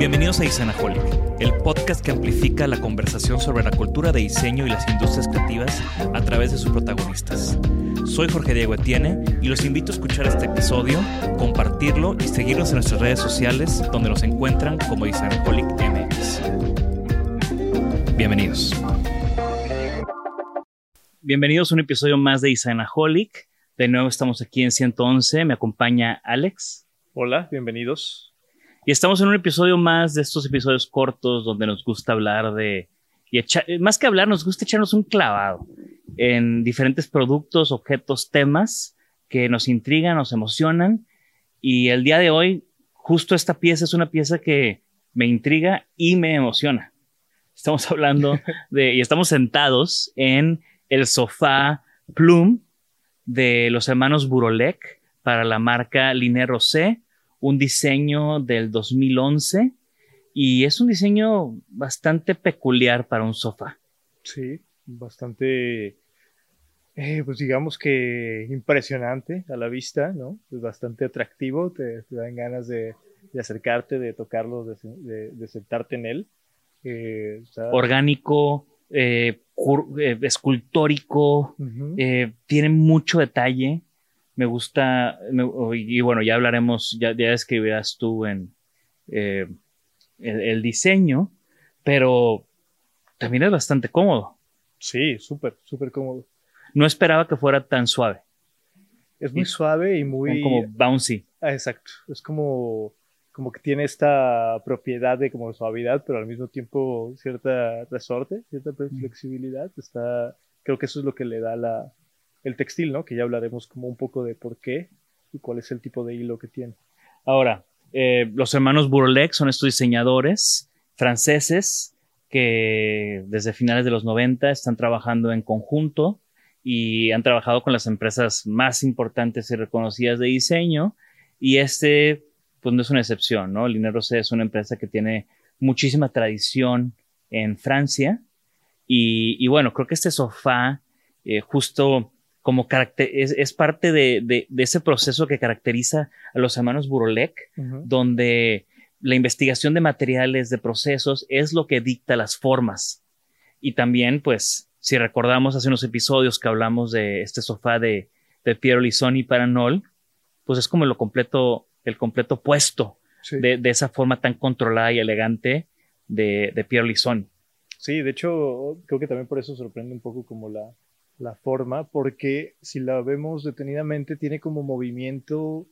Bienvenidos a Isanaholic, el podcast que amplifica la conversación sobre la cultura de diseño y las industrias creativas a través de sus protagonistas. Soy Jorge Diego Etienne y los invito a escuchar este episodio, compartirlo y seguirnos en nuestras redes sociales donde nos encuentran como Isanaholic MX. Bienvenidos. Bienvenidos a un episodio más de Isanaholic. De nuevo estamos aquí en 111. Me acompaña Alex. Hola, bienvenidos. Y estamos en un episodio más de estos episodios cortos donde nos gusta hablar de... Y echar- más que hablar, nos gusta echarnos un clavado en diferentes productos, objetos, temas que nos intrigan, nos emocionan. Y el día de hoy, justo esta pieza es una pieza que me intriga y me emociona. Estamos hablando de... Y estamos sentados en el sofá Plum de los hermanos Burolek para la marca Liné Rosé un diseño del 2011 y es un diseño bastante peculiar para un sofá. Sí, bastante, eh, pues digamos que impresionante a la vista, ¿no? Es bastante atractivo, te, te dan ganas de, de acercarte, de tocarlo, de, se- de- de sentarte en él. Eh, Orgánico, eh, escultórico, tiene mucho detalle. Me gusta, me- y bueno, ya hablaremos, ya, ya escribirás tú en eh, el, el diseño, pero también es bastante cómodo. Sí, súper, súper cómodo. No esperaba que fuera tan suave, Es muy Y- suave y muy... como bouncy. Ah, exacto, es como, como que tiene esta propiedad de como suavidad, pero al mismo tiempo cierta resorte, cierta flexibilidad. Está, creo que eso es lo que le da la, el textil, ¿no? Que ya hablaremos como un poco de por qué y cuál es el tipo de hilo que tiene. Ahora, eh, los hermanos Burlec son estos diseñadores franceses que desde finales de los 90 están trabajando en conjunto y han trabajado con las empresas más importantes y reconocidas de diseño. Y este, pues no es una excepción, ¿no? Liné Rosé es una empresa que tiene muchísima tradición en Francia. Y, y bueno, creo que este sofá, eh, justo como es, es parte de, de- de ese proceso que caracteriza a los hermanos Burolek, donde la investigación de materiales, de procesos, es lo que dicta las formas. Y también, pues, si recordamos hace unos episodios que hablamos de este sofá de, de Piero Lissoni para Nol, pues es como lo completo, el completo opuesto Sí. de, de esa forma tan controlada y elegante de, de Piero Lissoni. Sí, de hecho, creo que también por eso sorprende un poco como la, la forma, porque si la vemos detenidamente, tiene como movimiento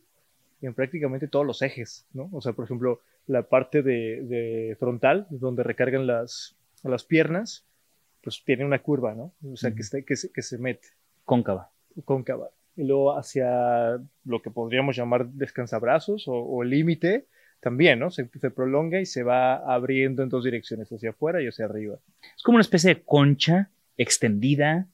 en prácticamente todos los ejes, ¿no? O sea, por ejemplo, la parte de, de frontal, donde recargan las, las piernas, pues tiene una curva, ¿no? O sea, que, está, que, se, que se mete Cóncava. cóncava. Y luego hacia lo que podríamos llamar descansabrazos o, o límite, también, ¿no? Se, se prolonga y se va abriendo en dos direcciones, hacia afuera y hacia arriba. Es como una especie de concha extendida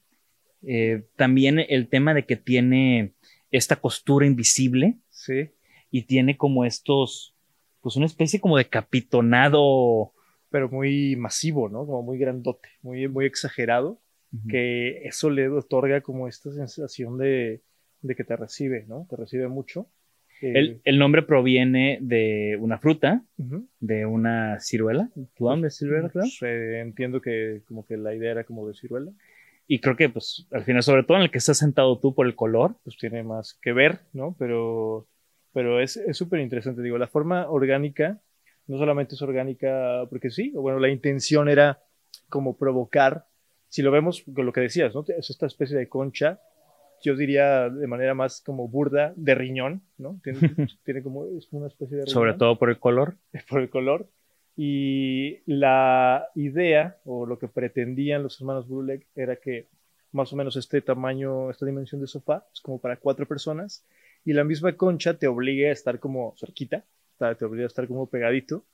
Eh, también el tema de que tiene esta costura invisible. Sí. Y tiene como estos, pues una especie como de capitonado. Pero muy masivo, ¿no? Como muy grandote, muy, muy exagerado, que eso le otorga como esta sensación de, de que te recibe, ¿no? Te recibe mucho. El, el, nombre proviene de una fruta, de una ciruela. ¿Tu nombre es ciruela, claro? Pues, eh, entiendo que como que la idea era como de ciruela. Y creo que, pues, al final, sobre todo en el que estás sentado tú por el color. Pues tiene más que ver, ¿no? Pero, pero es súper interesante. Digo, la forma orgánica, no solamente es orgánica porque sí, o bueno, la intención era como provocar, si lo vemos con lo que decías, ¿no? Es esta especie de concha yo diría de manera más como burda, de riñón, ¿no? Tiene, tiene como, es una especie de riñón. Sobre todo por el color. Por el color. Y la idea, o lo que pretendían los hermanos Brulek, era que más o menos este tamaño, esta dimensión de sofá, es como para cuatro personas, y la misma concha te obliga a estar como cerquita, te obliga a estar como pegadito,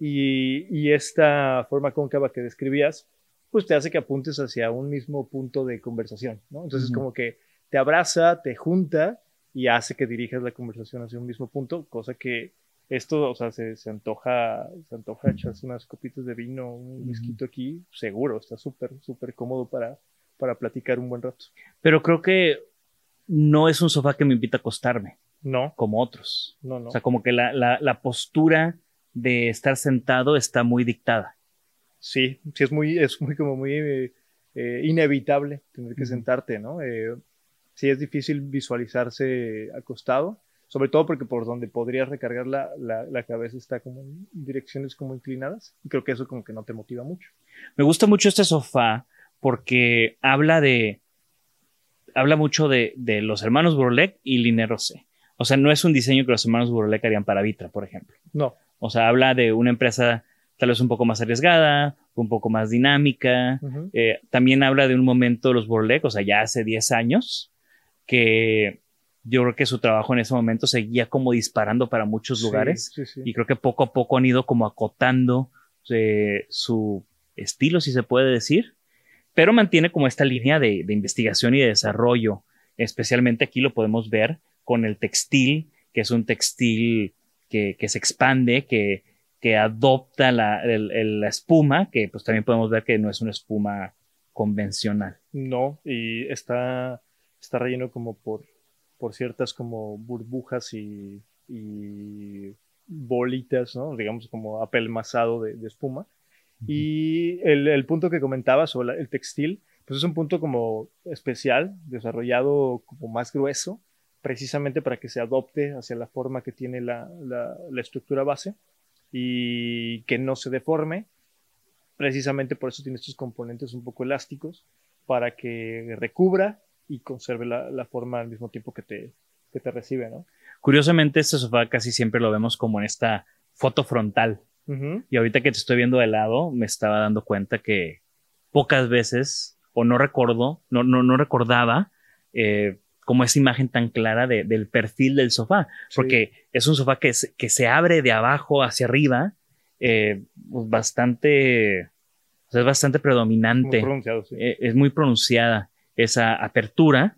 y, y esta forma cóncava que describías, pues te hace que apuntes hacia un mismo punto de conversación, ¿no? Entonces, como que te abraza, te junta y hace que dirijas la conversación hacia un mismo punto, cosa que esto, o sea, se, antoja, se antoja echarse unas copitas de vino, un whisky aquí, seguro, está súper, súper cómodo para, para platicar un buen rato. Pero creo que no es un sofá que me invita a acostarme. No. Como otros. No, no. O sea, como que la, la, postura de estar sentado está muy dictada. Sí, sí, es muy, es muy como muy eh, inevitable tener que sentarte, ¿no? Eh, sí es difícil visualizarse acostado, sobre todo porque por donde podrías recargar la, la, cabeza está como en direcciones como inclinadas, y creo que eso como que no te motiva mucho. Me gusta mucho este sofá porque habla de, habla mucho de, de los hermanos Burlek y Linero C. O sea, no es un diseño que los hermanos Burlek harían para Vitra, por ejemplo. No. O sea, habla de una empresa tal vez un poco más arriesgada, un poco más dinámica. Eh, también habla de un momento de los Burlek, o sea, ya hace 10 años, que yo creo que su trabajo en ese momento seguía como disparando para muchos lugares y creo que poco a poco han ido como acotando eh, su estilo, si se puede decir, pero mantiene como esta línea de, investigación y de desarrollo. Especialmente aquí lo podemos ver con el textil, que es un textil que, se expande, que, que adopta la, la, espuma, que pues también podemos ver que no es una espuma convencional. No, y está está relleno como por, por ciertas como burbujas y, bolitas, ¿no? Digamos como apelmazado de, espuma. Y el, punto que comentaba sobre el textil, pues es un punto como especial, desarrollado como más grueso, precisamente para que se adopte hacia la forma que tiene la, la estructura base y que no se deforme. Precisamente por eso tiene estos componentes un poco elásticos, para que recubra y conserve la, forma al mismo tiempo que te, que te recibe, ¿no? Curiosamente, este sofá casi siempre lo vemos como en esta foto frontal. Y ahorita que te estoy viendo de lado, me estaba dando cuenta que pocas veces, o no recuerdo, no, no, no recordaba eh, como esa imagen tan clara del perfil del sofá, porque es un sofá que, que se abre de abajo hacia arriba, eh, pues bastante, es bastante predominante. Eh, es muy pronunciada esa apertura.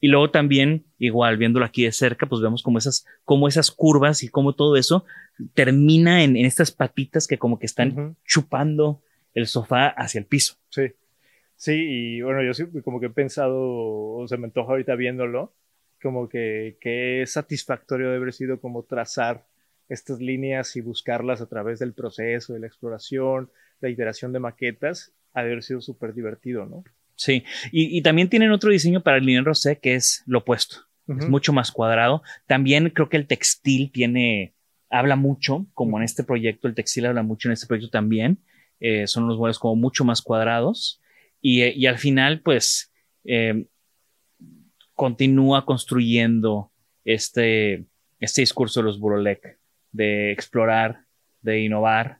Y luego también, igual, viéndolo aquí de cerca, pues vemos como esas, como esas curvas y cómo todo eso termina en, estas patitas que como que están chupando el sofá hacia el piso. Sí. Sí, y bueno, yo sí como que he pensado, o se me antoja ahorita viéndolo, como que, que es satisfactorio de haber sido como trazar estas líneas y buscarlas a través del proceso, de la exploración, la iteración de maquetas, ha de haber sido súper divertido, ¿no? Sí, y, también tienen otro diseño para el linen rosé que es lo opuesto. Es mucho más cuadrado. También creo que el textil tiene, habla mucho, como en este proyecto, el textil habla mucho en este proyecto también. Eh, son unos muebles como mucho más cuadrados. Y, y al final, pues, eh, continúa construyendo este, este discurso de los Burolek de explorar, de innovar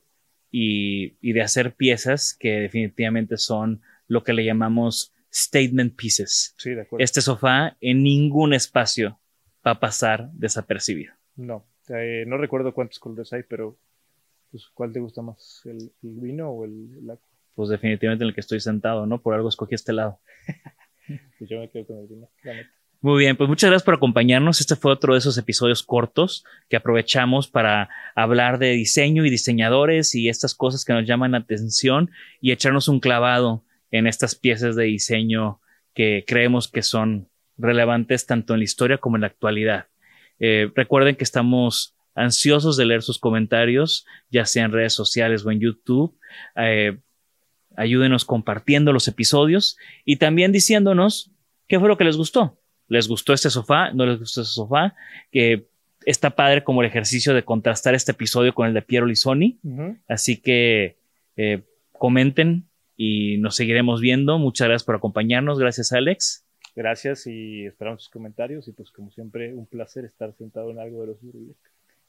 y, y de hacer piezas que definitivamente son lo que le llamamos statement pieces. Sí, de acuerdo. Este sofá en ningún espacio va a pasar desapercibido. No, eh, no recuerdo cuántos colores hay, pero pues, ¿cuál te gusta más? ¿El, vino o el, Pues definitivamente en el que estoy sentado, ¿no? Por algo escogí este lado. Pues yo me quedo con el vino, la neta. Muy bien, pues muchas gracias por acompañarnos. Este fue otro de esos episodios cortos que aprovechamos para hablar de diseño y diseñadores y estas cosas que nos llaman la atención y echarnos un clavado en estas piezas de diseño que creemos que son relevantes tanto en la historia como en la actualidad. Eh, recuerden que estamos ansiosos de leer sus comentarios, ya sea en redes sociales o en YouTube. Eh, ayúdenos compartiendo los episodios y también diciéndonos qué fue lo que les gustó. ¿Les gustó este sofá? ¿No les gustó este sofá? Que está padre como el ejercicio de contrastar este episodio con el de Piero Lizoni. Así que eh, comenten y nos seguiremos viendo. Muchas gracias por acompañarnos. Gracias, Alex. Gracias y esperamos sus comentarios y pues como siempre un placer estar sentado en algo de los